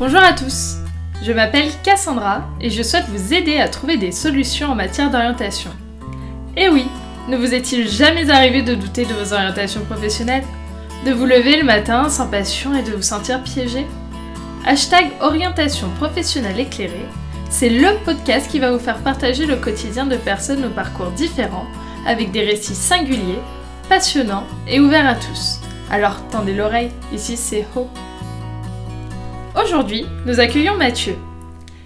Bonjour à tous, je m'appelle Cassandra et je souhaite vous aider à trouver des solutions en matière d'orientation. Et oui, ne vous est-il jamais arrivé de douter de vos orientations professionnelles? De vous lever le matin sans passion et de vous sentir piégé? Hashtag orientation professionnelle éclairée, c'est le podcast qui va vous faire partager le quotidien de personnes aux parcours différents, avec des récits singuliers, passionnants et ouverts à tous. Alors tendez l'oreille, ici c'est Ho. Aujourd'hui, nous accueillons Mathieu.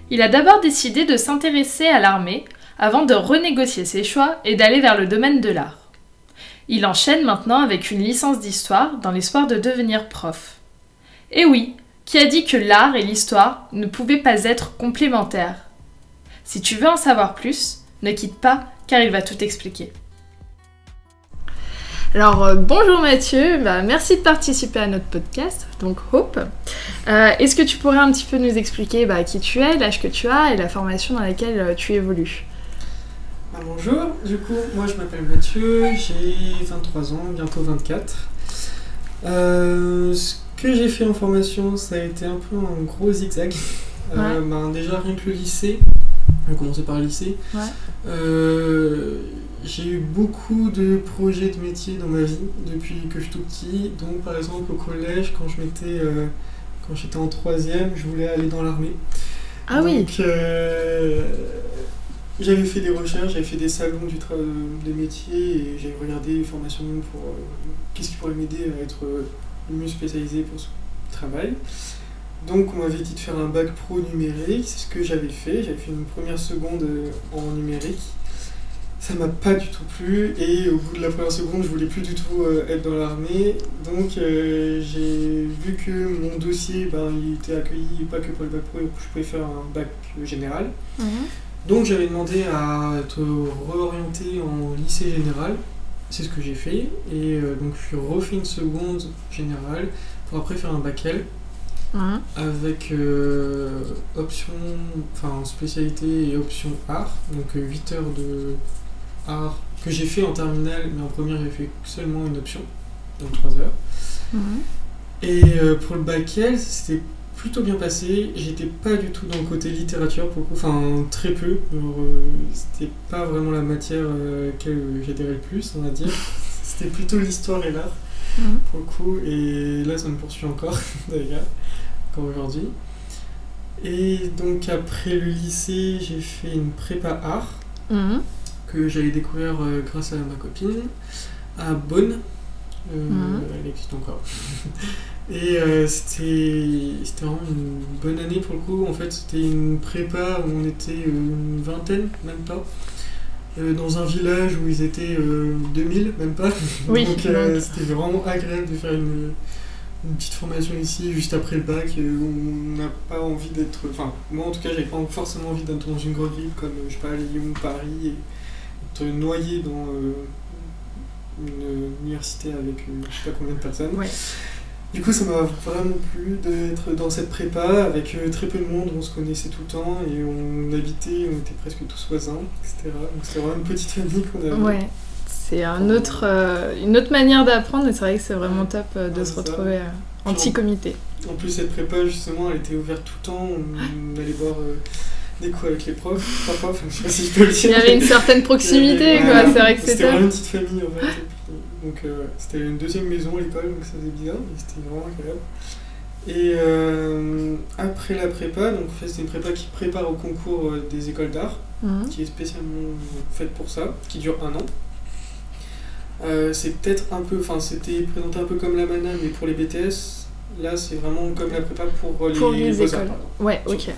Il a d'abord décidé de s'intéresser à l'armée avant de renégocier ses choix et d'aller vers le domaine de l'art. Il enchaîne maintenant avec une licence d'histoire dans l'espoir de devenir prof. Et oui, qui a dit que l'art et l'histoire ne pouvaient pas être complémentaires? Si tu veux en savoir plus, ne quitte pas car il va tout expliquer. Alors euh, bonjour Mathieu, bah, merci de participer à notre podcast, donc Hope. Euh, est-ce que tu pourrais un petit peu nous expliquer bah, qui tu es, l'âge que tu as et la formation dans laquelle euh, tu évolues? Bah, Bonjour, du coup moi je m'appelle Mathieu, j'ai 23 ans, bientôt 24. ce que j'ai fait en formation ça a été un peu un gros zigzag. déjà rien que le lycée, on a commencé par le lycée. J'ai eu beaucoup de projets de métier dans ma vie depuis que je suis tout petit. Donc, par exemple, au collège, quand je m'étais, euh, quand j'étais en troisième, je voulais aller dans l'armée. Ah oui. Donc, euh, j'avais fait des recherches, j'avais fait des salons du des métiers et j'avais regardé des formations pour euh, qu'est-ce qui pourrait m'aider à être le mieux spécialisé pour ce travail. Donc on m'avait dit de faire un bac pro numérique, c'est ce que j'avais fait. J'avais fait une première seconde en numérique ça m'a pas du tout plu et au bout de la première seconde je voulais plus du tout euh, être dans l'armée. Donc euh, j'ai vu que mon dossier ben, il était accueilli pas que pour le bac pro je pouvais faire un bac général. Mhm. donc j'avais demandé à être réorienté en lycée général. C'est ce que j'ai fait et euh, donc je suis refait une seconde générale pour après faire un bac L. Avec option enfin spécialité et option art. Donc 8 heures de art que j'ai fait en terminale, mais en première j'ai fait seulement une option, donc 3 heures. Mhm. Et euh, pour le bac L, c'était plutôt bien passé. J'étais pas du tout dans le côté littérature pour le coup, enfin très peu. Euh, c'était pas vraiment la matière euh, à laquelle j'adhérais le plus, on va dire. c'était plutôt l'histoire et l'art mhm. pour le coup. Et là, ça me poursuit encore, d'ailleurs, encore aujourd'hui. Et donc après le lycée, j'ai fait une prépa art. Mhm que j'allais découvrir euh, grâce à ma copine à Bonn. Euh, mhm. Elle existe encore. Et euh, c'était vraiment une bonne année pour le coup. En fait, c'était une prépa où on était une vingtaine, même pas. dans un village où ils étaient 2000, même pas. Oui, donc c'était vraiment agréable de faire une, une, petite formation ici, juste après le bac, on n'a pas envie d'être. Enfin, moi en tout cas, j'avais pas forcément envie d'être dans une grande ville comme, je sais pas, Lyon, Paris. Et, noyé dans euh, une université avec euh, je sais pas combien de personnes. Du coup, ça m'a vraiment plu d'être dans cette prépa avec euh, très peu de monde, on se connaissait tout le temps et on habitait, on était presque tous voisins, etc. Donc c'était vraiment une petite famille qu'on avait. Ouais. C'est un autre, une autre manière d'apprendre et c'est vrai que c'est vraiment top de se retrouver en petit comité. En plus, cette prépa, justement, elle était ouverte tout le temps. On, allait voir des coups avec les profs, parfois, enfin, je sais pas si je peux le dire. Il y avait une certaine proximité, quoi, c'est vrai que c'était. C'était vraiment une petite famille en fait. donc euh, c'était une deuxième maison à l'école, donc ça faisait bizarre, mais c'était vraiment agréable. Et euh, après la prépa, donc en fait, c'est une prépa qui prépare au concours euh, des écoles d'art, mhm. qui est spécialement faite pour ça, qui dure un an. c'est peut-être un peu, enfin c'était présenté un peu comme la mana, mais pour les BTS, là c'est vraiment comme la prépa pour les, pour les écoles. Ouais, ok.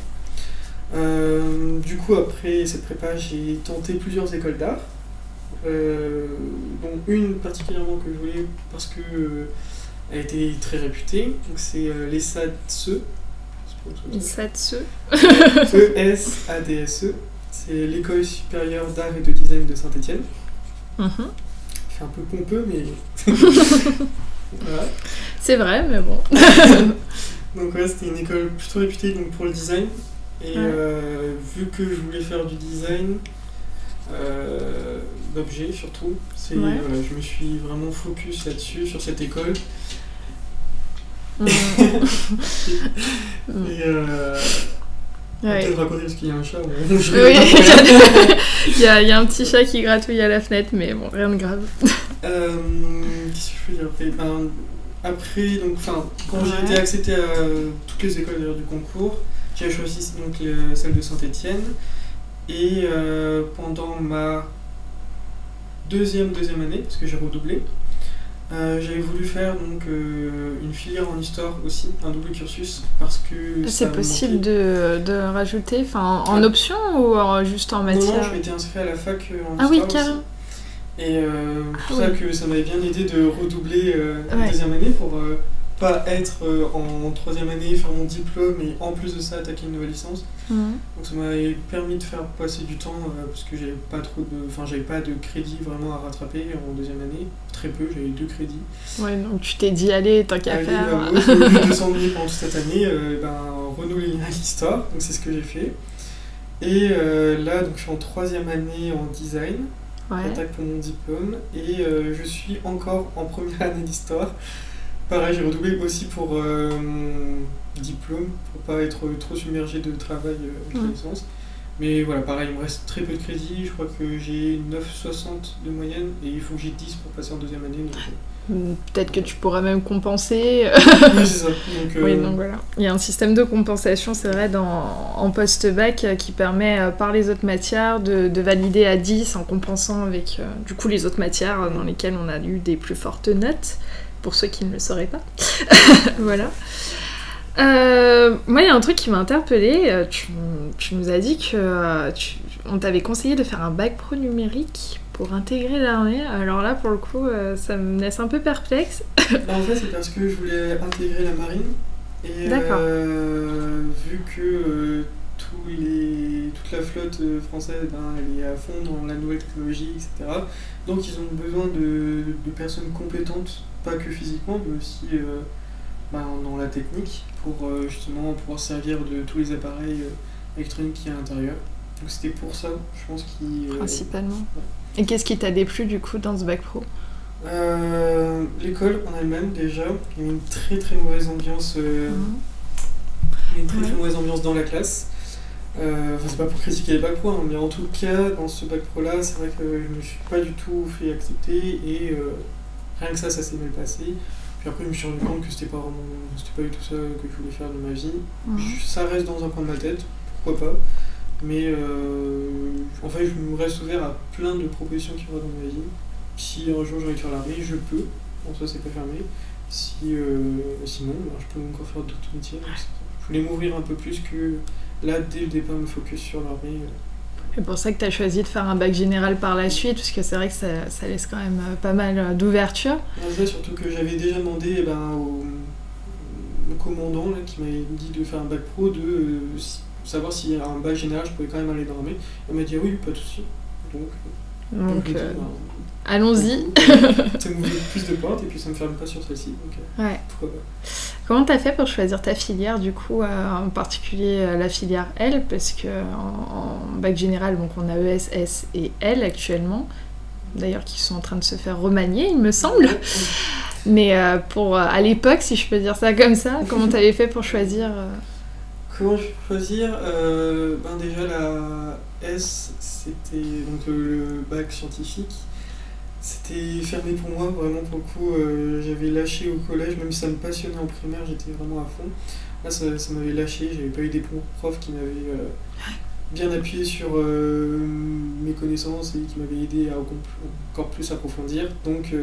Euh, du coup, après cette prépa, j'ai tenté plusieurs écoles d'art, euh, dont une particulièrement que je voulais parce que euh, elle était très réputée. Donc c'est les SADSE. Les SADSE. E-S-A-D-S-E. C'est l'école supérieure d'art et de design de Saint-Etienne. Mm C'est un peu pompeux, mais. voilà. C'est vrai, mais bon. donc, ouais, c'était une école plutôt réputée donc, pour le design. Et euh, vu que je voulais faire du design euh, d'objets surtout, c'est, je me suis vraiment focus là-dessus, sur cette école. et euh, Ouais. Peut-être raconter parce qu'il y a un chat. ou- Oui, il y, a, il y a un petit chat qui gratouille à la fenêtre, mais bon, rien de grave. Euh, Qu'est-ce que je peux dire après? Ben, Après, donc, quand Ouais. j'ai été accepté à toutes les écoles du concours, j'ai choisi donc euh, celle de Saint-Étienne. Et euh, pendant ma deuxième deuxième année, parce que j'ai redoublé, euh, j'avais voulu faire donc euh, une filière en histoire aussi, un double cursus, parce que C'est possible de, de rajouter, enfin, en option ou en- juste en Non, non, matière je m'étais inscrit à la fac en Ah oui, histoire aussi. carrément. Et Ah pour ça oui. que ça m'avait bien aidé de redoubler la Ouais. deuxième année pour pas être euh, en troisième année, faire mon diplôme et en plus de ça attaquer une nouvelle licence. Mhm. Donc ça m'avait permis de faire passer du temps euh, parce que j'avais pas trop de, enfin j'avais pas de crédit vraiment à rattraper en deuxième année, très peu, j'avais deux crédits. Ouais, donc tu t'es dit, allez, tant qu'à faire. bah, moi, j'ai eu 200 000 pendant toute cette année, euh, ben, renouveler l'histoire, donc c'est ce que j'ai fait. Et euh, là, donc, je suis en troisième année en design. Ouais. J'attaque pour mon diplôme et je suis encore en première année d'histoire. Pareil, j'ai redoublé aussi pour euh, mon diplôme, pour pas être trop submergé de travail euh, Ouais. licence. Mais voilà, pareil, il me reste très peu de crédit. Je crois que j'ai 9,60 de moyenne et il faut que j'ai 10 pour passer en deuxième année. Donc, euh, Mm, Peut-être que tu pourras même compenser. oui, c'est ça. Donc, euh, Oui, donc voilà. Il y a un système de compensation, c'est vrai, dans, en post-bac euh, qui permet, par les autres matières, de, de valider à 10 en compensant avec, euh, du coup, les autres matières dans lesquelles on a eu des plus fortes notes, pour ceux qui ne le sauraient pas. voilà. Euh, moi, il y a un truc qui m'a interpellée. euh, Tu, tu nous as dit que euh, tu- on t'avait conseillé de faire un bac pro numérique pour intégrer l'armée. Alors là, pour le coup, ça me laisse un peu perplexe. Bah, en fait, c'est parce que je voulais intégrer la marine. Et D'accord. euh, vu que euh, tous les, toute la flotte française ben, elle est à fond dans la nouvelle technologie, etc. Donc ils ont besoin de, de personnes compétentes, pas que physiquement, mais aussi euh, ben, dans la technique, pour euh, justement pouvoir servir de tous les appareils euh, électroniques qu'il y a à l'intérieur. Donc c'était pour ça, je pense euh, Principalement. Et qu'est-ce qui t'a déplu du coup dans ce bac pro? L'école en elle-même déjà, il y a une très très mauvaise ambiance, a une très très mauvaise ambiance dans la classe. Euh, Enfin c'est pas pour critiquer les bacs pro, hein, mais en tout cas dans ce bac pro là, c'est vrai que je me suis pas du tout fait accepter et euh, rien que ça, ça s'est mal passé. Puis après je me suis rendu compte que c'était pas vraiment, c'était pas du tout ça que je voulais faire de ma vie. Ça reste dans un coin de ma tête, pourquoi pas. Mais euh, en fait, je me reste ouvert à plein de propositions qui vont dans ma vie. Si un jour j'ai envie de faire l'armée, je peux. En soi, c'est pas fermé. Si, euh, sinon, ben, je peux encore faire d'autres métiers. Je voulais m'ouvrir un peu plus que là, dès le départ, me focus sur l'armée. C'est pour ça que tu as choisi de faire un bac général par la suite, parce que c'est vrai que ça, ça laisse quand même euh, pas mal euh, d'ouverture. Ça, surtout que j'avais déjà demandé eh ben, au, au commandant là, qui m'avait dit de faire un bac pro, de euh, savoir s'il y a un bac général, je pouvais quand même aller dans l'armée. Il m'a dit oui, pas de souci. Donc, donc, dit, euh, ben, allons-y. ça m'ouvre plus de portes et puis ça me ferme pas sur celle-ci. Donc Ouais. pourquoi pas. Comment t'as fait pour choisir ta filière du coup, euh, en particulier euh, la filière L, parce que en, en bac général, donc on a ES, S et L actuellement, d'ailleurs qui sont en train de se faire remanier, il me semble. Mais euh, pour à l'époque, si je peux dire ça comme ça, comment t'avais fait pour choisir Comment je choisir ben Déjà, la S, c'était donc le, le bac scientifique. C'était fermé pour moi, vraiment pour le coup. euh, j'avais lâché au collège, même si ça me passionnait en primaire, j'étais vraiment à fond. Là, ça, ça m'avait lâché, j'avais pas eu des profs qui m'avaient euh, bien appuyé sur euh, mes connaissances et qui m'avaient aidé à encore plus- approfondir. Donc,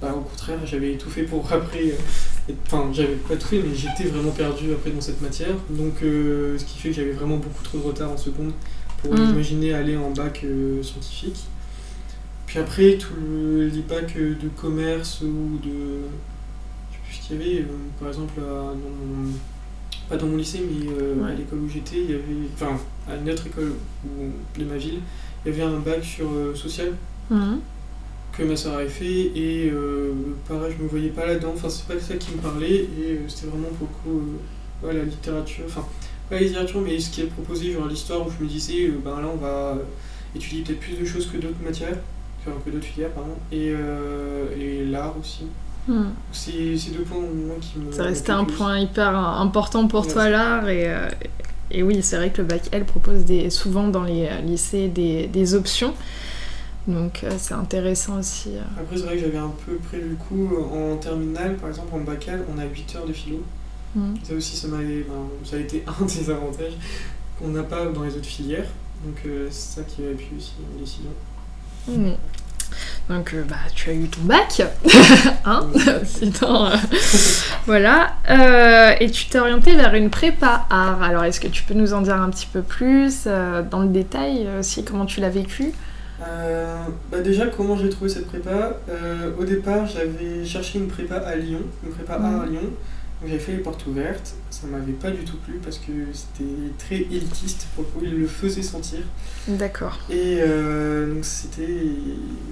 bah, au contraire, j'avais tout fait pour après. Enfin, j'avais pas tout fait, mais j'étais vraiment perdu après dans cette matière. Donc, ce qui fait que j'avais vraiment beaucoup trop de retard en seconde pour Mm. imaginer aller en bac scientifique. Puis après, tous le- les bacs euh, de commerce ou de. Je sais plus ce qu'il y avait, euh, par exemple, à- dans mon- pas dans mon lycée, mais euh, à l'école où j'étais, il y avait. Enfin, à une autre école où- de ma ville, il y avait un bac sur euh, social Mhm. que ma soeur avait fait et euh, pareil je me voyais pas là-dedans enfin c'est pas ça qui me parlait et c'était vraiment pour le coup euh, ouais, la littérature enfin pas la littérature mais ce qui est proposé genre l'histoire où je me disais ben là on va étudier peut-être plus de choses que d'autres matières enfin que d'autres filières pardon et, euh, et l'art aussi Hmm. C'est ces deux points moi, qui me. Ça restait un point hyper important pour Ouais, toi l'art et, euh, et oui c'est vrai que le bac L propose des, souvent dans les euh, lycées des, des options donc euh, c'est intéressant aussi. euh. Après, c'est vrai que j'avais un peu prévu le coup en terminale, par exemple en bacal, on a 8 heures de philo. Hmm. Ça aussi, ça, m'avait- ben, ça a été un des avantages qu'on n'a pas dans les autres filières. Donc, euh, c'est ça qui a appuyé aussi ma décision. Hmm. Donc euh, bah tu as eu ton bac, hein Sinon, euh, voilà. Euh, et tu t'es orienté vers une prépa art. Alors est-ce que tu peux nous en dire un petit peu plus euh, dans le détail aussi comment tu l'as vécu? Euh, bah déjà, comment j'ai trouvé cette prépa? Euh, Au départ, j'avais cherché une prépa à Lyon, une prépa art à Lyon. J'avais fait les portes ouvertes. Ça m'avait pas du tout plu parce que c'était très élitiste. Pour le coup, il le faisait sentir. D'accord. Et euh, donc c'était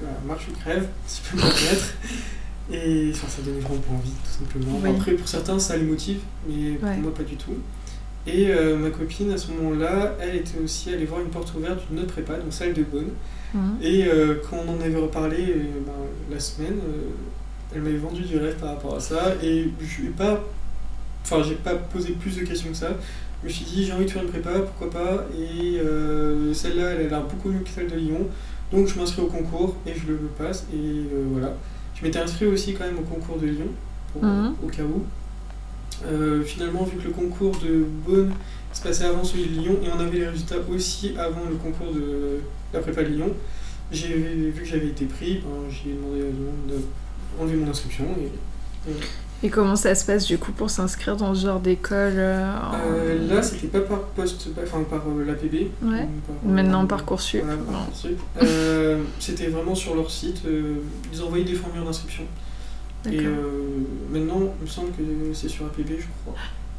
voilà, marche ou crève, si je peux me permettre. Et enfin, ça donnait vraiment pas envie, tout simplement. Oui. Après, pour certains, ça les motive, mais pour Ouais. moi, pas du tout. Et euh, ma copine, à ce moment-là, elle était aussi allée voir une porte ouverte d'une autre prépa, donc celle de Bonne. Mhm. Et euh, quand on en avait reparlé ben, la semaine, elle m'avait vendu du rêve par rapport à ça. Et je n'ai pas. Enfin, j'ai pas posé plus de questions que ça. Je me suis dit, j'ai envie de faire une prépa, pourquoi pas. Et euh, celle-là, elle a l'air beaucoup mieux que celle de Lyon. Donc je m'inscris au concours et je le passe. Et euh, voilà. Je m'étais inscrit aussi quand même au concours de Lyon, pour- Mhm. au cas où. Euh, finalement, vu que le concours de Beaune se passait avant celui de Lyon et on avait les résultats aussi avant le concours de la prépa de Lyon, j'ai vu que j'avais été pris, ben, j'ai demandé à tout le monde d'enlever mon inscription. Et, Et comment ça se passe du coup pour s'inscrire dans ce genre d'école euh, en- Euh, là, c'était pas par poste, enfin par euh, l'APB. Ouais. ou par, Maintenant euh, Parcoursup. Voilà, Bon. Parcoursup. C'était vraiment sur leur site. ils envoyaient des formulaires d'inscription. Et euh, maintenant, il me semble que c'est sur APB, je crois.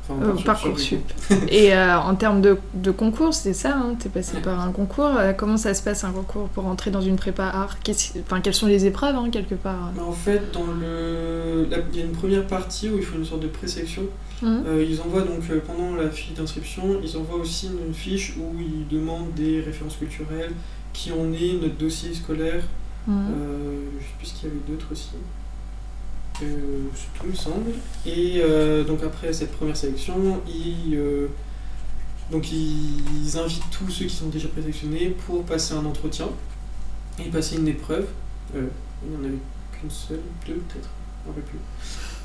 Enfin, Euh, Parcoursup. Et euh, en termes de, de concours, c'est ça, hein, t'es passé par un concours. euh, comment ça se passe un concours pour entrer dans une prépa art? Enfin, Quelles sont les épreuves, hein, quelque part? Mais en fait, dans le, la- il y a une première partie où il faut une sorte de présélection. Euh, ils envoient donc euh, pendant la fiche d'inscription, ils envoient aussi une fiche où ils demandent des références culturelles, qui en est, notre dossier scolaire. Euh, je sais plus ce qu'il y avait d'autres aussi. Euh, c'est tout, il me semble. Et euh, donc après cette première sélection, ils, euh, donc ils, invitent tous ceux qui sont déjà présélectionnés pour passer un entretien et passer une épreuve. Il n'y en avait qu'une seule, deux peut-être, je me rappelle plus.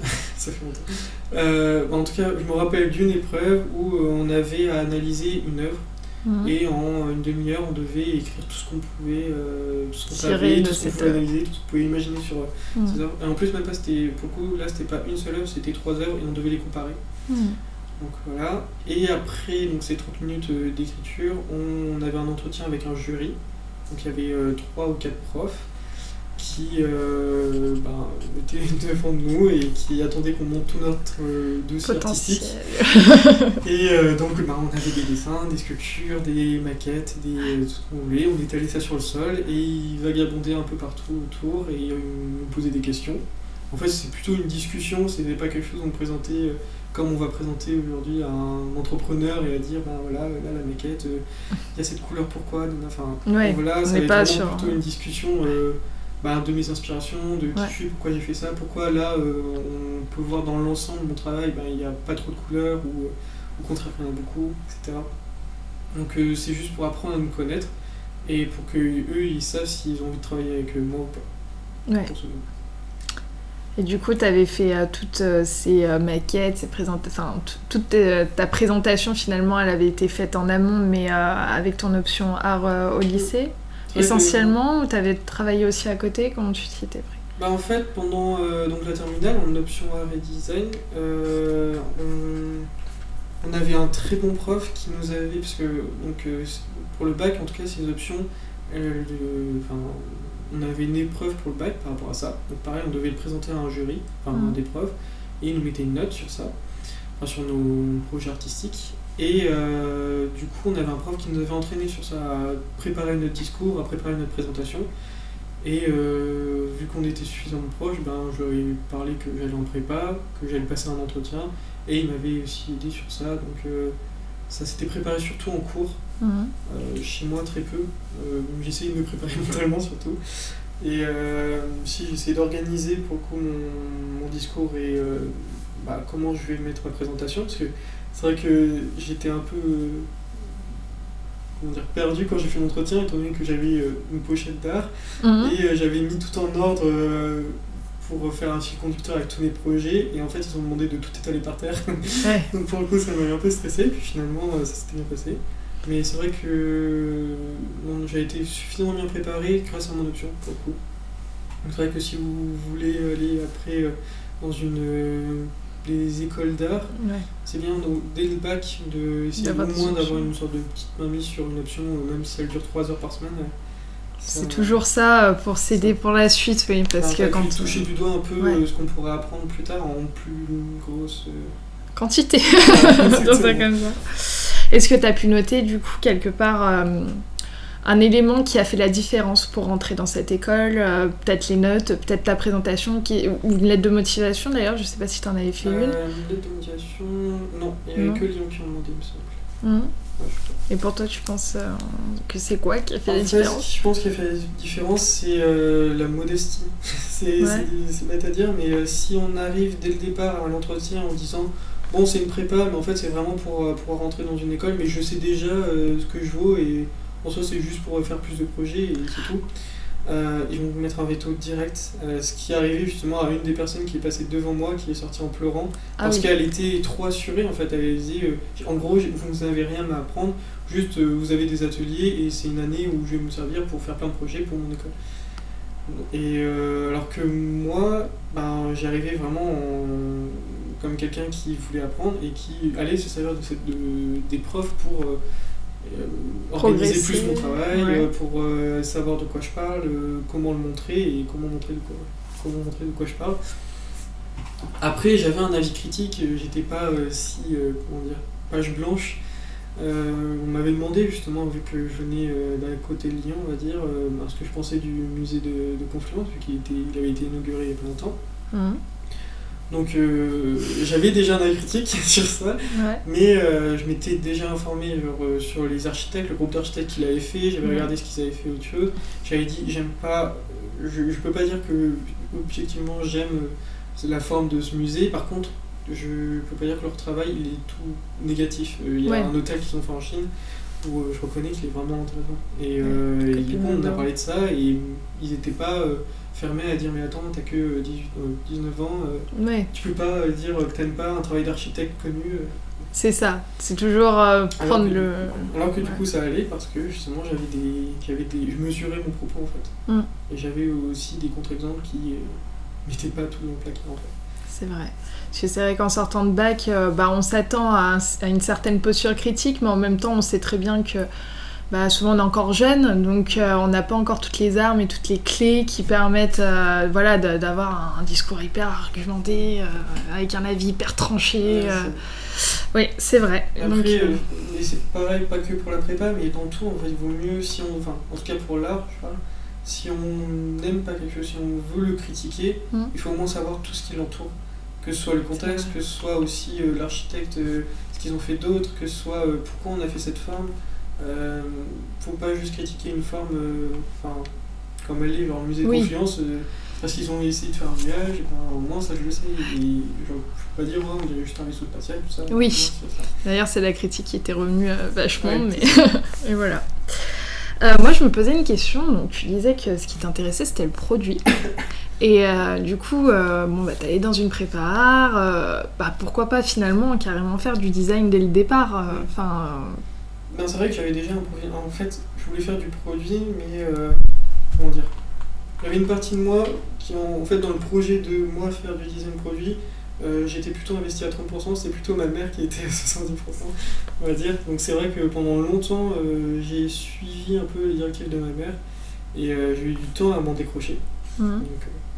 Ça fait longtemps. En tout cas, je me rappelle d'une épreuve où on avait à analyser une œuvre Mhm. et en une demi-heure, on devait écrire tout ce qu'on pouvait, euh, tout ce qu'on savait, tout ce qu'on pouvait analyser, tout ce qu'on pouvait imaginer sur euh, Mhm. ces œuvres. Et en plus, même pas, c'était, pour le coup, là, c'était pas une seule œuvre, c'était trois œuvres et on devait les comparer. Mhm. Donc voilà. Et après donc, ces 30 minutes euh, d'écriture, on avait un entretien avec un jury. Donc il y avait euh, trois ou quatre profs qui euh, ben, étaient devant nous et qui attendaient qu'on monte tout notre euh, dossier Potentiel. artistique. Et euh, donc ben, on avait des dessins, des sculptures, des maquettes, des, tout ce qu'on voulait. On étalait ça sur le sol et ils vagabondaient un peu partout autour et nous posaient des questions. En fait, c'est plutôt une discussion, ce n'est pas quelque chose qu'on présentait euh, comme on va présenter aujourd'hui à un entrepreneur et à dire, ben voilà, là la maquette, euh, il y a cette couleur, pourquoi? Enfin, Ouais, voilà, on ça va être pas plutôt une discussion euh, ben, de mes inspirations, de qui Ouais. je suis, pourquoi j'ai fait ça, pourquoi là euh, on peut voir dans l'ensemble mon travail, ben, il n'y a pas trop de couleurs ou euh, au contraire il y en a beaucoup, etc. Donc euh, c'est juste pour apprendre à nous connaître et pour que eux ils savent s'ils ont envie de travailler avec moi ou pas. Ouais. Et du coup, tu avais fait euh, toutes euh, ces euh, maquettes, ces enfin, toute ta présentation finalement, elle avait été faite en amont, mais avec ton option art au lycée, essentiellement, ou tu avais travaillé aussi à côté Comment tu t'y étais pris? Bah en fait, pendant euh, donc la terminale, en option art et design, euh, on, on avait un très bon prof qui nous avait, parce que donc, euh, pour le bac, en tout cas, ces options, le- on avait une épreuve pour le bac par rapport à ça. Donc pareil, on devait le présenter à un jury, enfin Mhm. des profs, et ils nous mettaient une note sur ça, enfin, sur nos projets artistiques. Et euh, du coup, on avait un prof qui nous avait entraîné sur ça, à préparer notre discours, à préparer notre présentation. Et euh, vu qu'on était suffisamment proches, ben, je lui ai parlé que j'allais en prépa, que j'allais passer un entretien, et il m'avait aussi aidé sur ça. Donc euh, ça s'était préparé surtout en cours, Mhm. chez moi très peu. J'essayais de me préparer mentalement surtout. Et si j'essaie d'organiser pour le coup mon, mon discours et bah, comment je vais mettre ma présentation, parce que c'est vrai que j'étais un peu euh, comment dire, perdu quand j'ai fait l'entretien, étant donné que j'avais euh, une pochette d'art Mhm. et euh, j'avais mis tout en ordre pour faire un fil conducteur avec tous mes projets. Et en fait, ils ont demandé de tout étaler par terre. Ouais. Donc pour le coup, ça m'avait un peu stressé. Puis finalement, ça s'était bien passé. Mais c'est vrai que j'ai été suffisamment bien préparé grâce à mon option, pour le coup. Donc c'est vrai que si vous voulez aller après dans une des écoles d'art, Ouais. c'est bien donc, dès le bac de essayer au moins d'avoir une sorte de petite mainmise sur une option, même si elle dure 3 heures par semaine. C'est toujours ça euh, pour s'aider pour la suite, oui, parce Enfin, que quand toucher du doigt un peu Ouais. euh, ce qu'on pourrait apprendre plus tard en plus grosse. euh, quantité. Est-ce que tu as pu noter du coup quelque part euh, un élément qui a fait la différence pour rentrer dans cette école euh, Peut-être les notes, peut-être ta présentation, qui... ou une lettre de motivation d'ailleurs, je sais pas si tu en avais fait une. Euh, une lettre de motivation. Non, il n'y avait que Lyon qui en demandé, il me semble. Ouais, je- Et pour toi, tu penses euh, que c'est quoi qui a fait En la fait, différence je pense qu'il a fait la différence, c'est la modestie. c'est Ouais. bête à dire, mais si on arrive dès le départ à l'entretien en disant bon, c'est une prépa, mais en fait, c'est vraiment pour pouvoir rentrer dans une école, mais je sais déjà ce que je vaux et en soi, c'est juste pour faire plus de projets et c'est tout. Euh, ils vont vous mettre un veto direct, euh, ce qui est arrivé justement à une des personnes qui est passée devant moi, qui est sortie en pleurant, Ah parce oui. qu'elle était trop assurée en fait. Elle disait euh, en gros, vous n'avez rien à apprendre, juste vous avez des ateliers et c'est une année où je vais me servir pour faire plein de projets pour mon école. Et alors que moi, ben, j'y arrivais vraiment en- comme quelqu'un qui voulait apprendre et qui allait se servir de cette, de- des profs pour organiser Progresser, plus mon travail, ouais. euh, pour euh, savoir de quoi je parle, euh, comment le montrer et comment montrer de quoi, comment montrer de quoi je parle. Après, j'avais un avis critique, euh, j'étais pas euh, si, euh, comment dire, page blanche. Euh, on m'avait demandé justement, vu que je venais euh, d'un côté de Lyon, on va dire, euh, ce que je pensais du musée de, de Confluence, vu qu'il il avait été inauguré il y a pas longtemps. Mhm. Donc euh, j'avais déjà un avis critique sur ça, Ouais. mais euh, je m'étais déjà informé genre, euh, sur les architectes, le groupe d'architectes qu'il avait fait, j'avais Ouais. regardé ce qu'ils avaient fait autre chose. J'avais dit, j'aime pas, je, je peux pas dire que objectivement j'aime la forme de ce musée, par contre, je peux pas dire que leur travail il est tout négatif. Euh, Il y a Ouais. un hôtel qu'ils ont fait en Chine où je reconnais qu'il est vraiment intéressant. Et, et coup, on a parlé de ça et ils étaient pas euh, à dire mais attends, t'as que euh, 18, euh, 19 ans. euh, Ouais, tu peux pas euh, dire que t'aimes pas un travail d'architecte connu. euh. c'est ça. C'est toujours euh, Alors prendre que, le. alors que du Ouais. coup ça allait parce que justement j'avais des, j'avais des, je mesurais mon propos en fait. Mm. Et j'avais aussi des contre-exemples qui euh, mettaient pas tout dans le placard en fait. C'est vrai. C'est vrai qu'en sortant de bac, euh, bah, on s'attend à, un- à une certaine posture critique, mais en même temps, on sait très bien que bah, souvent on est encore jeune, donc euh, on n'a pas encore toutes les armes et toutes les clés qui permettent euh, voilà, d'avoir un, discours hyper argumenté, euh, avec un avis hyper tranché. Euh. Oui, c'est vrai. Après, Donc, et c'est pareil, pas que pour la prépa, mais dans tout, en fait, il vaut mieux si on, enfin, en tout cas pour l'art, je parle, si on n'aime pas quelque chose, si on veut le critiquer, Mm. il faut au moins savoir tout ce qui l'entoure. Que ce soit le contexte, que ce soit aussi euh, l'architecte, euh, ce qu'ils ont fait d'autre, que ce soit euh, pourquoi on a fait cette forme. Euh, faut pas juste critiquer une forme, euh, enfin, comme elle est, genre le musée de Oui. Confluence, euh, parce qu'ils ont essayé de faire un nuage, et ben, au moins ça je le sais. Et genre, je peux pas dire, ouais, on dirait juste un vaisseau spatial, tout ça. Oui. D'ailleurs, c'est la critique qui était revenue vachement, Ouais. mais et voilà. Euh, moi, je me posais une question. Donc, tu disais que ce qui t'intéressait, c'était le produit. Et euh, du coup, euh, bon, bah, t'allais dans une prépa, bah, pourquoi pas finalement carrément faire du design dès le départ. Enfin, Ben, c'est vrai que j'avais déjà un profil. En fait, je voulais faire du produit, mais euh, comment dire? Il y avait une partie de moi qui, en, en fait, dans le projet de moi faire du design produit, euh, j'étais plutôt investi à 30%, c'est plutôt ma mère qui était à 70%, on va dire. Donc c'est vrai que pendant longtemps, euh, j'ai suivi un peu les directives de ma mère et euh, j'ai eu du temps à m'en décrocher. hum, Donc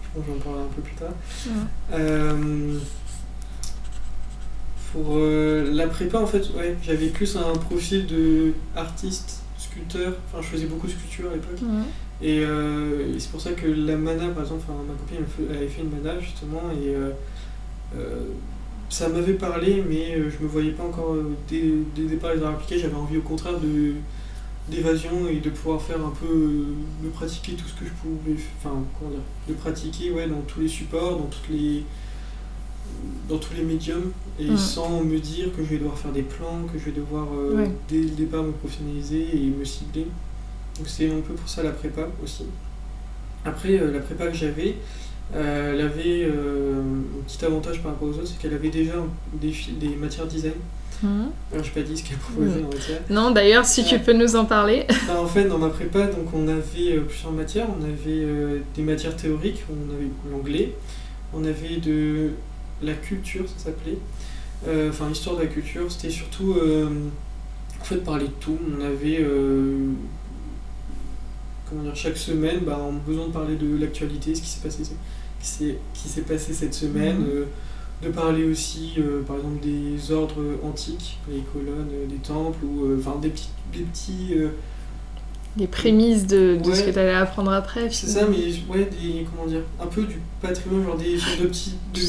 je pense que j'en parlerai un peu plus tard. hum. Pour euh, la prépa, en fait, ouais, j'avais plus un profil de artiste, sculpteur. Enfin, je faisais beaucoup de sculpture à l'époque. Et, euh, et c'est pour ça que la mana, par exemple, ma copine avait fait une mana justement. Et euh, ça m'avait parlé, mais je me voyais pas encore dès, dès le départ les arts appliqués. J'avais envie au contraire de, d'évasion et de pouvoir faire un peu de pratiquer tout ce que je pouvais enfin comment dire de pratiquer ouais dans tous les supports dans toutes les dans tous les médiums et Mm. sans me dire que je vais devoir faire des plans que je vais devoir euh, Ouais. dès le départ me professionnaliser et me cibler donc c'est un peu pour ça la prépa aussi après euh, la prépa que j'avais euh, elle avait euh, un petit avantage par rapport aux autres c'est qu'elle avait déjà des, des matières design Mhm. alors je n'ai pas dit ce qu'elle proposait Mm. en matière Non, d'ailleurs, si tu peux nous en parler. bah, en fait, dans ma prépa, donc, on avait plusieurs matières. On avait des matières théoriques, on avait l'anglais, on avait de la culture, ça s'appelait. Euh, Enfin, l'histoire de la culture, c'était surtout euh, en fait parler de tout. On avait euh, comment dire, chaque semaine, bah, on a besoin de parler de l'actualité, ce qui s'est passé, qui s'est- qui s'est passé cette semaine. Mhm. de parler aussi, euh, par exemple, des ordres antiques, les colonnes euh, des temples, ou euh, enfin des petits, des petits Les prémices de, de ce que tu allais apprendre après. C'est ça, mais ouais, des, comment dire, un peu du patrimoine, genre des sortes de, petits, de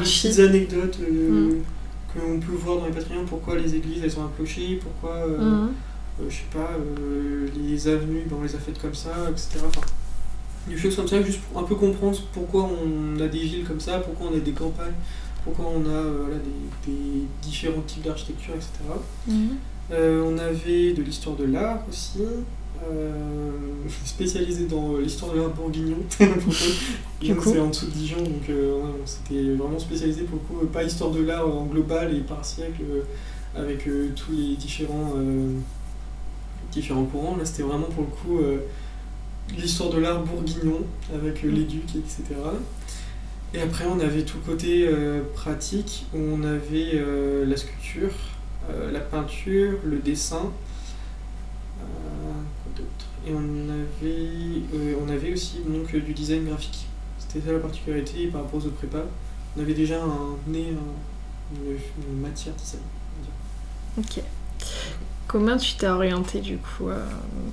petites anecdotes euh, Mm. qu'on peut voir dans les patrimoines, pourquoi les églises elles sont un clocher, pourquoi, euh, Mhm. euh, je sais pas, euh, les avenues, ben, on les a faites comme ça, etc. Enfin, des choses comme ça, juste pour un peu comprendre pourquoi on a des villes comme ça, pourquoi on a des campagnes, pourquoi on a voilà, des, des différents types d'architecture, etc. Euh, on avait de l'histoire de l'art aussi, spécialisé dans l'histoire de l'art bourguignon. c'est en dessous de Dijon, donc euh, c'était vraiment spécialisé pour le coup, euh, pas histoire de l'art en global et par siècle, euh, avec euh, tous les différents, euh, différents courants. Là c'était vraiment pour le coup euh, l'histoire de l'art bourguignon, avec euh, les ducs, etc. Et après on avait tout le côté euh, pratique, où on avait euh, la sculpture, euh, la peinture, le dessin. D'autre Et on avait, euh, on avait aussi donc, du design graphique. C'était ça la particularité par rapport aux autres prépas. On avait déjà un nez, un- une, une matière design. on va dire. Ok. Comment tu t'es orienté du coup euh,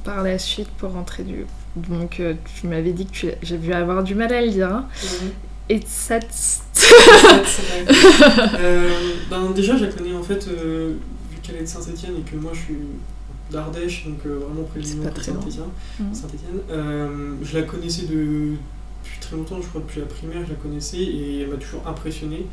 par la suite pour rentrer du. Donc, euh, tu m'avais dit que tu... j'ai dû avoir du mal à le dire. Hein. Et ça. Euh, ben, déjà, je la connais en fait, vu qu'elle est de Saint-Etienne et que moi je suis d'Ardèche, donc euh, vraiment près de C'est Lyon, pas près de très loin. Saint-Etienne. Mhm. Saint-Étienne. Euh, je la connaissais de- depuis très longtemps, je crois depuis la primaire, je la connaissais et elle m'a toujours impressionné.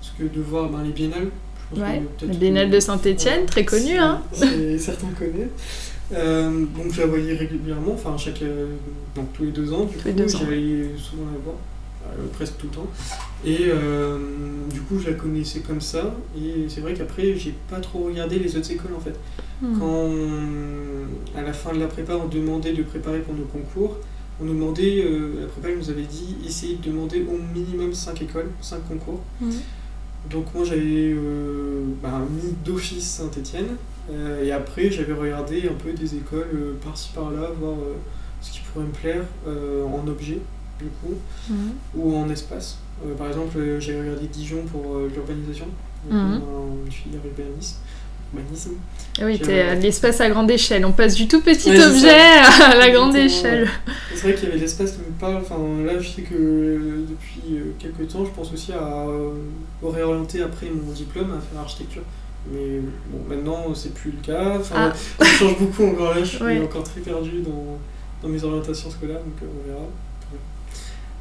Parce que de voir ben, les biennales, je pense Ouais, que la Biennale de Saint-Étienne, très connue, hein. Certains connaissent. Euh, donc je la voyais régulièrement, enfin chaque, euh, donc, tous les deux ans, du Tous les coup deux ans. j'allais souvent la voir, presque tout le temps. Et euh, du coup je la connaissais comme ça, et c'est vrai qu'après j'ai pas trop regardé les autres écoles en fait. Mhm. Quand on- à la fin de la prépa, on demandait de préparer pour nos concours, on nous demandait, euh, la prépa nous avait dit, essayez de demander au minimum 5 écoles, 5 concours. Mhm. Donc moi j'avais euh, bah, mis d'office Saint-Étienne, et après j'avais regardé un peu des écoles euh, par-ci par-là, voir euh, ce qui pourrait me plaire euh, en objet, du coup, Mhm. ou en espace. Euh, par exemple, euh, j'avais regardé Dijon pour euh, l'urbanisation, un- une filière urbanisme. urbanisme. Ah Oui, J'ai- t'es l'espace à grande échelle. On passe du tout petit Ouais, objet à la grande Exactement, échelle. C'est vrai qu'il y avait l'espace qui me parle. Enfin, là, je sais que depuis quelques temps, je pense aussi à réorienter après mon diplôme à faire architecture. Mais bon, maintenant, c'est plus le cas. Enfin, ça change beaucoup encore là. Je suis Ah. Ouais. encore très perdu dans, dans mes orientations scolaires, donc on verra.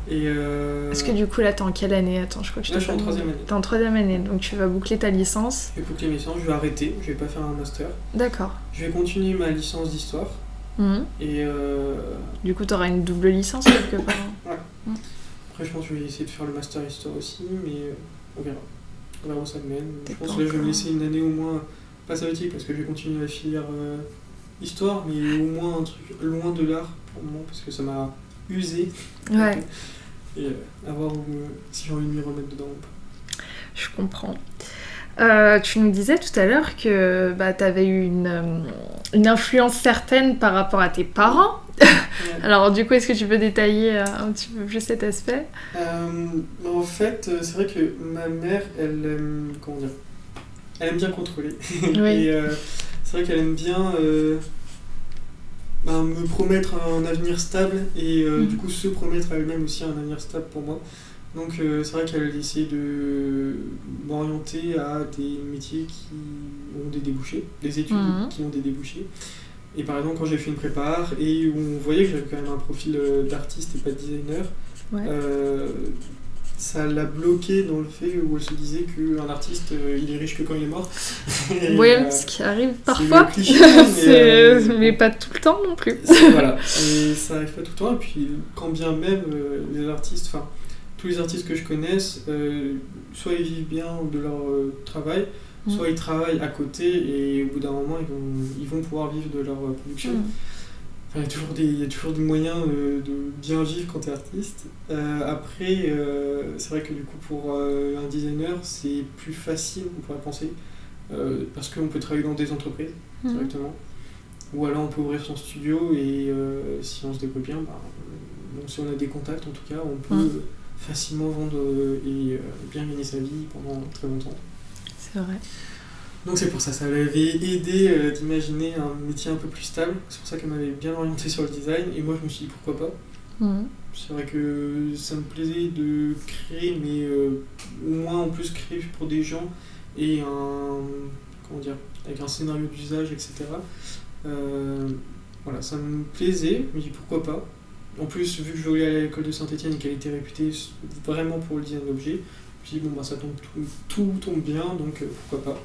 Et euh, Est-ce que du coup, là, t'es en quelle année? Attends, je crois que je Là, je suis en troisième année. T'es en troisième année, donc tu vas boucler ta licence. écoutez mes séances, je vais arrêter. Je vais pas faire un master. D'accord. Je vais continuer ma licence d'histoire. Mhm. Et euh, Du coup, t'auras une double licence quelque part. Après, je pense que je vais essayer de faire le master histoire aussi, mais euh, on verra. On verra où ça me mène. Je pense que là, je vais me laisser une année au moins, pas sabbatique, parce que je vais continuer la filière euh, histoire, mais au moins un truc loin de l'art pour le moment, parce que ça m'a usé. Ouais, Et euh, à voir où, euh, si j'ai envie de m'y remettre dedans ou pas. je comprends. Euh, tu nous disais tout à l'heure que bah, tu avais eu une, une influence certaine par rapport à tes parents. Alors du coup, est-ce que tu peux détailler un petit peu plus cet aspect? Euh, en fait, c'est vrai que ma mère, elle aime, comment dire, elle aime bien contrôler. Oui. Et euh, c'est vrai qu'elle aime bien ben, me promettre un avenir stable et euh, Mhm. du coup se promettre à elle-même aussi un avenir stable pour moi. Donc euh, c'est vrai qu'elle essaie de m'orienter à des métiers qui ont des débouchés, des études Mhm. qui ont des débouchés. Et par exemple, quand j'ai fait une prépare et où on voyait que j'avais quand même un profil euh, d'artiste et pas de designer, Ouais. Ça l'a bloqué dans le fait où elle se disait qu'un artiste, euh, il est riche que quand il est mort. Oui, euh, ce qui arrive parfois, cliché, mais, euh, mais pas tout le temps non plus. voilà, et ça arrive pas tout le temps. Et puis, quand bien même les artistes, enfin, tous les artistes que je connaisse, soit ils vivent bien de leur travail, Mm. soit ils travaillent à côté et au bout d'un moment, ils vont, ils vont pouvoir vivre de leur production. Mm. Il, y a toujours des, il y a toujours des moyens de, de bien vivre quand tu es artiste. Euh, après, euh, c'est vrai que du coup, pour euh, un designer, c'est plus facile, on pourrait penser, parce qu'on peut travailler dans des entreprises Mm. directement. Ou alors on peut ouvrir son studio et si on se débrouille bien, bah, bon, si on a des contacts en tout cas, on peut Mm. facilement vendre et bien gagner sa vie pendant très longtemps. C'est vrai. Donc c'est pour ça, ça m'avait aidé euh, d'imaginer un métier un peu plus stable. C'est pour ça qu'elle m'avait bien orienté sur le design et moi je me suis dit pourquoi pas? Mm. C'est vrai que ça me plaisait de créer, mais euh, au moins en plus créer pour des gens et un. comment dire avec un scénario d'usage, etc. Euh, voilà, ça me plaisait, je me dis pourquoi pas? En plus, vu que je voulais aller à l'école de Saint-Etienne et qu'elle était réputée vraiment pour le design d'objets, je me dis bon bah ça tombe tout, tout tombe bien, donc pourquoi pas?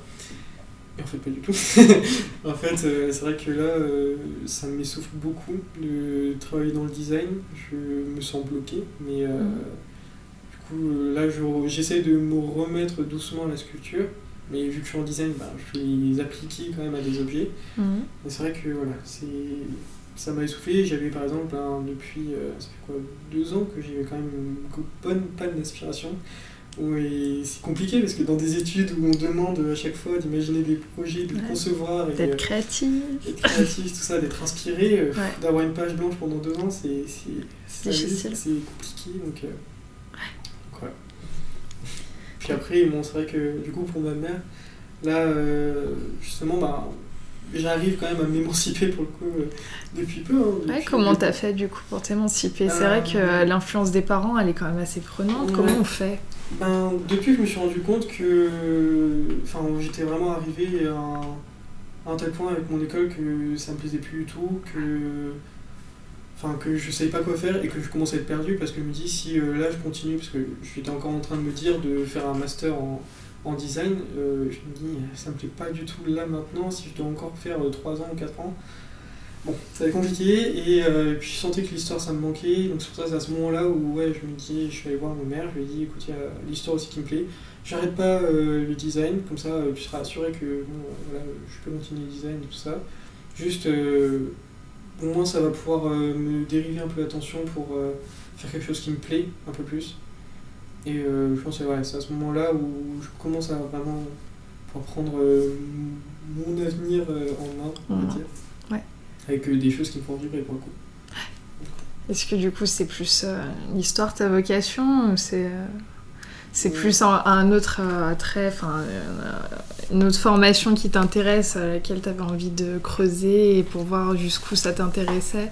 Et en fait pas du tout. en fait, euh, c'est vrai que là, euh, ça m'essouffle beaucoup de travailler dans le design. Je me sens bloqué, mais euh, Mhm. du coup là, je- j'essaie de me remettre doucement à la sculpture. Mais vu que je suis en design, bah, je vais les appliquer quand même à des objets. Mm. Mais c'est vrai que voilà, c'est ça m'a essoufflé. J'avais par exemple depuis ça fait quoi, deux ans que j'ai quand même une bonne panne d'inspiration. Oui, c'est compliqué parce que dans des études où on demande à chaque fois d'imaginer des projets, de les Ouais. concevoir et D'être euh, créatif. d'être créatif, tout ça, d'être inspiré, euh, Ouais. d'avoir une page blanche pendant deux ans, c'est c'est- compliqué donc. euh. Puis après, bon, c'est vrai que du coup pour ma mère, là euh, justement, bah, j'arrive quand même à m'émanciper pour le coup euh, depuis peu. hein, Ouais, comment t'as fait du coup pour t'émanciper? C'est vrai que l'influence des parents, elle est quand même assez prenante. Ouais. Comment on fait? Ben, depuis je me suis rendu compte que j'étais vraiment arrivé à un, tel point avec mon école que ça me plaisait plus du tout, que, que je savais pas quoi faire et que je commençais à être perdu parce que je me dis si euh, là je continue, parce que j'étais encore en train de me dire de faire un master en, design, euh, je me dis ça me plaît pas du tout là maintenant, si je dois encore faire 3 ans ou 4 ans. Bon, ça va être compliqué et, euh, et puis je sentais que l'histoire ça me manquait, donc c'est pour ça c'est à ce moment-là où ouais, je me dis, je suis allé voir ma mère, je lui ai dit écoute, il y a l'histoire aussi qui me plaît, j'arrête pas euh, le design, comme ça euh, tu seras assuré que bon, voilà, je peux continuer le design et tout ça. Juste, euh, au moins ça va pouvoir me dériver un peu l'attention pour faire quelque chose qui me plaît un peu plus. Et je pense que ouais, c'est à ce moment-là où je commence à vraiment prendre mon avenir en main, on va Mhm. dire. Avec euh, des choses qui me font vibrer pour le coup. Est-ce que du coup c'est plus euh, l'histoire ta vocation ou c'est euh, c'est plus un, un autre euh, attrait, enfin une autre formation qui t'intéresse, à laquelle tu avais envie de creuser et pour voir jusqu'où ça t'intéressait?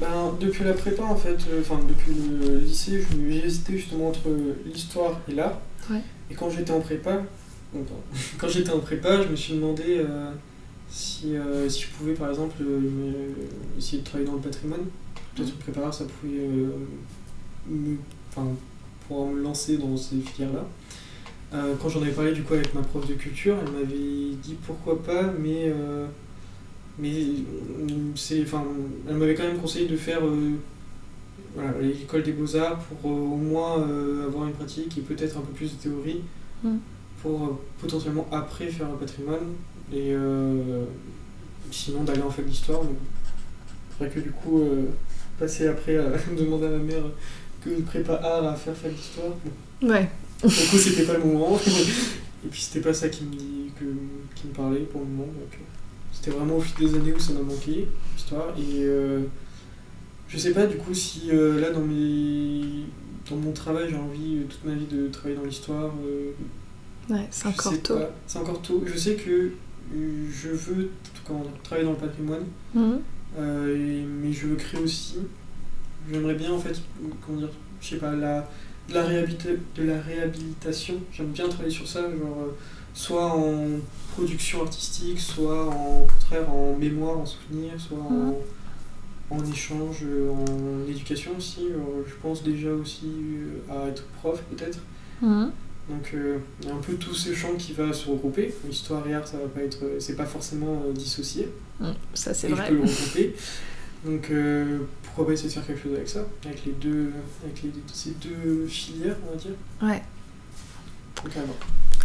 Ben, depuis la prépa, en fait, euh, enfin depuis le lycée, j'ai hésité justement entre l'histoire et l'art. Ouais. Et quand j'étais en prépa, quand j'étais en prépa, je me suis demandé euh, si, euh, si je pouvais, par exemple, euh, essayer de travailler dans le patrimoine. Peut-être une prépa, ça pouvait euh, me, enfin, pouvoir me lancer dans ces filières-là. Euh, quand j'en avais parlé du coup avec ma prof de culture, elle m'avait dit pourquoi pas, mais euh, mais c'est, enfin, elle m'avait quand même conseillé de faire euh, voilà, l'école des beaux-arts pour euh, au moins euh, avoir une pratique et peut-être un peu plus de théorie Mm. Pour euh, potentiellement après faire un patrimoine et euh, sinon d'aller en fac d'histoire. mais C'est vrai que du coup, euh, passer après à demander à ma mère que je prépa art à faire fac d'histoire, bon, Ouais. du coup c'était pas le moment. et puis c'était pas ça qui me, dit, que, qui me parlait pour le moment. Donc, c'était vraiment au fil des années où ça m'a manqué, l'histoire. Et euh, je sais pas du coup si euh, là dans, mes, dans mon travail j'ai envie toute ma vie de travailler dans l'histoire. euh, Ouais, c'est encore tôt. C'est encore tôt. Je sais que euh, je veux dire, travailler dans le patrimoine, Mhm. euh, et- mais je veux créer aussi. J'aimerais bien en fait, comment dire, je sais pas, la, de, la de la réhabilitation. J'aime bien travailler sur ça, genre soit en production artistique, soit en contraire en mémoire, en souvenir, soit en, en échange, en éducation aussi. je pense déjà aussi à être prof peut-être. Donc il y a un peu tous ces champs qui va se regrouper. Histoire et art, ça va pas être, c'est pas forcément dissocié. ça c'est vrai. Je peux le regrouper. Donc pourquoi pas essayer de faire quelque chose avec ça, avec les deux, avec les, ces deux filières, on va dire? Ouais. Donc à voir.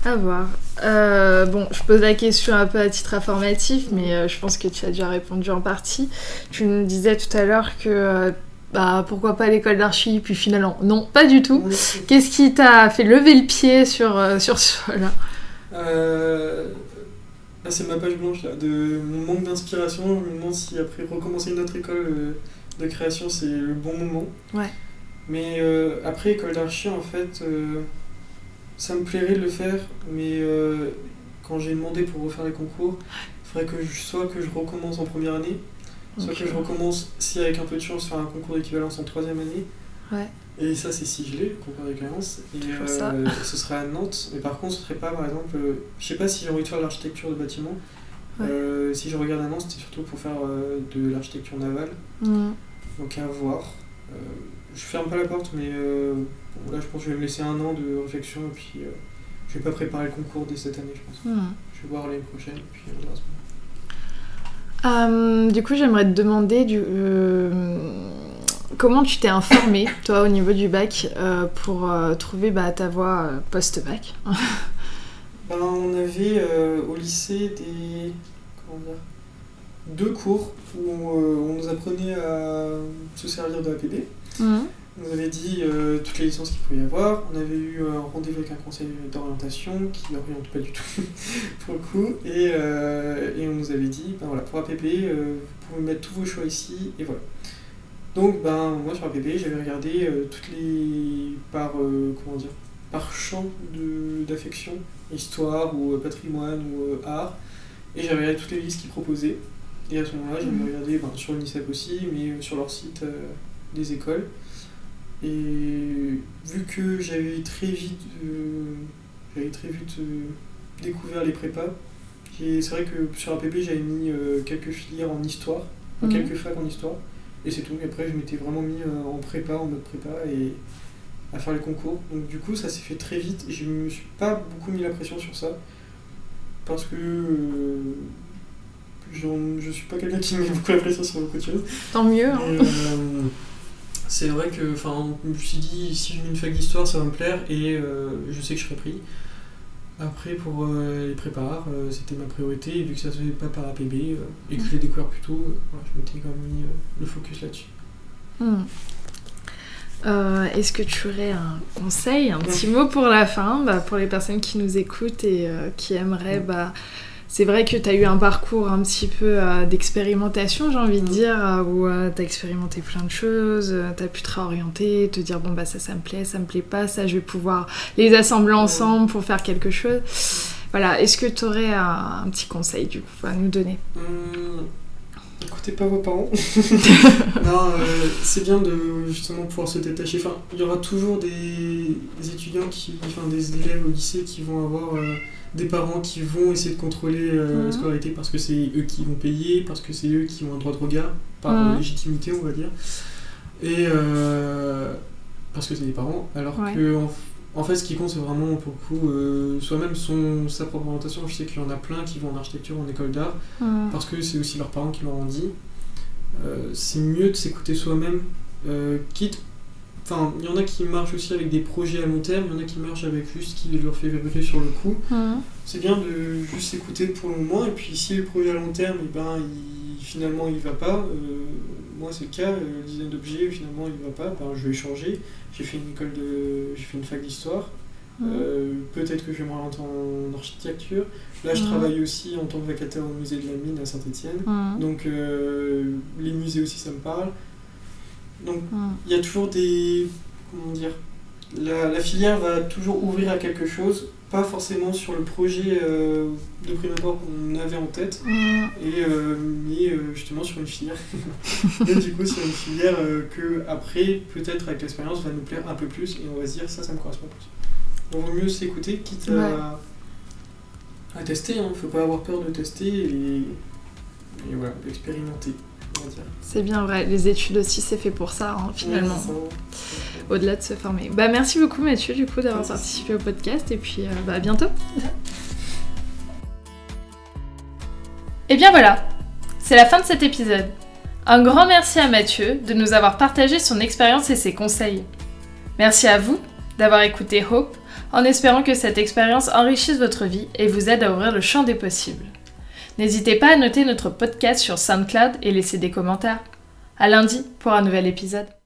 À voir. Euh, bon, je pose la question un peu à titre informatif, mais euh, je pense que tu as déjà répondu en partie. Tu nous disais tout à l'heure que euh, bah pourquoi pas l'école d'archi, puis finalement non, pas du tout. Qu'est-ce qui t'a fait lever le pied sur, sur ce là? Bah, C'est ma page blanche là, de mon manque d'inspiration. Je me demande si après recommencer une autre école de création c'est le bon moment. Ouais. Mais après école d'archi en fait ça me plairait de le faire, mais euh, quand j'ai demandé pour refaire les concours, il faudrait que je, que je recommence en première année, soit que je recommence, si avec un peu de chance, faire un concours d'équivalence en troisième année. Ouais. Et ça, c'est si je l'ai, le concours d'équivalence. Et euh, ce serait à Nantes. Mais par contre, ce serait pas, par exemple, euh, je sais pas si j'ai envie de faire l'architecture de bâtiment. si je regarde à Nantes, c'était surtout pour faire de l'architecture navale. Mmh. Donc à voir. je ferme pas la porte, mais là, je pense que je vais me laisser un an de réflexion et puis euh, je vais pas préparer le concours dès cette année, je pense. Hmm. Je vais voir l'année prochaine et puis on verra euh, du coup, j'aimerais te demander du, euh, comment tu t'es informé, toi, au niveau du bac, pour trouver bah, ta voie post-bac? Ben, On avait au lycée des comment dire, deux cours où on, nous apprenait à se servir de. On nous avait dit euh, toutes les licences qu'il pouvait y avoir. On avait eu un rendez-vous avec un conseil d'orientation qui n'oriente pas du tout pour le coup. Et, euh, et, on nous avait dit, ben voilà, pour APP, euh, vous pouvez mettre tous vos choix ici et voilà. Donc ben moi sur APP j'avais regardé toutes les par comment dire par champ d'affection, histoire ou patrimoine ou art, et j'avais regardé toutes les listes qu'ils proposaient. Et à ce moment-là, j'avais mhm. regardé ben, sur l'UNICEF aussi, mais sur leur site des écoles. Et vu que j'avais très vite, euh, j'avais très vite euh, découvert les prépas, c'est vrai que sur APP j'avais mis euh, quelques filières en histoire, mhm. quelques facs en histoire, et c'est tout. Et après je m'étais vraiment mis en prépa, en mode prépa, et à faire les concours. Donc du coup ça s'est fait très vite, et je me suis pas beaucoup mis la pression sur ça, parce que je suis pas quelqu'un qui met beaucoup la pression sur beaucoup de choses. Tant mieux. Hein c'est vrai que je me suis dit, si je mets une fac d'histoire, ça va me plaire et euh, je sais que je serai pris. Après, pour euh, les prépares, euh, c'était ma priorité, et vu que ça se faisait pas par APB et que je l'ai découvert plus tôt, je m'étais quand même mis le focus là-dessus. Hmm. Est-ce que tu aurais un conseil, un petit mot pour la fin, bah, pour les personnes qui nous écoutent et qui aimeraient bah, c'est vrai que tu as eu un parcours un petit peu euh, d'expérimentation, j'ai envie de dire, euh, où euh, tu as expérimenté plein de choses, tu as pu te réorienter, te dire bon bah ça ça me plaît, ça me plaît pas, ça je vais pouvoir les assembler ensemble pour faire quelque chose. Voilà, est-ce que tu aurais un, petit conseil du coup à nous donner? Mm. Écoutez pas vos parents. non, c'est bien de justement pouvoir se détacher. Enfin, il y aura toujours des, étudiants qui, enfin des élèves au lycée qui vont avoir des parents qui vont essayer de contrôler euh, la scolarité parce que c'est eux qui vont payer, parce que c'est eux qui ont un droit de regard, par légitimité, on va dire. Et euh, parce que c'est des parents, alors que en, fait, ce qui compte, c'est vraiment pour le coup euh, soi-même son, sa propre orientation. Je sais qu'il y en a plein qui vont en architecture, en école d'art, parce que c'est aussi leurs parents qui leur ont dit. c'est mieux de s'écouter soi-même, quitte Enfin, il y en a qui marchent aussi avec des projets à long terme, il y en a qui marchent avec juste ce qui leur fait vibrer sur le coup. Mhm. C'est bien de juste s'écouter pour le moment, et puis si le projet à long terme, et eh ben, il, finalement il va pas, euh, moi c'est le cas, le design d'objet finalement il va pas, ben, je vais changer. J'ai fait une école de. j'ai fait une fac d'histoire. Mhm. Euh, peut-être que je vais me rentrer en architecture. Là, je mhm. travaille aussi en tant que vacataire au musée de la mine à Saint-Etienne. Donc, euh, les musées aussi, ça me parle. Donc hmm. il y a toujours des. Comment dire la, filière va toujours ouvrir à quelque chose, pas forcément sur le projet euh, de prime abord qu'on avait en tête, hmm. et, euh, mais euh, justement sur une filière. et du coup, sur une filière que, après, peut-être avec l'expérience, va nous plaire un peu plus, et on va se dire ça, ça me correspond plus. Donc, vaut mieux s'écouter, quitte à à tester, il ne faut pas avoir peur de tester et, et voilà, d'expérimenter. C'est bien vrai, les études aussi c'est fait pour ça hein, finalement. Au-delà de se former. Bah merci beaucoup Mathieu du coup d'avoir participé au podcast et puis euh, bah, à bientôt. et bien voilà, c'est la fin de cet épisode. Un grand merci à Mathieu de nous avoir partagé son expérience et ses conseils. Merci à vous d'avoir écouté Hope en espérant que cette expérience enrichisse votre vie et vous aide à ouvrir le champ des possibles. N'hésitez pas à noter notre podcast sur SoundCloud et laisser des commentaires. À lundi pour un nouvel épisode.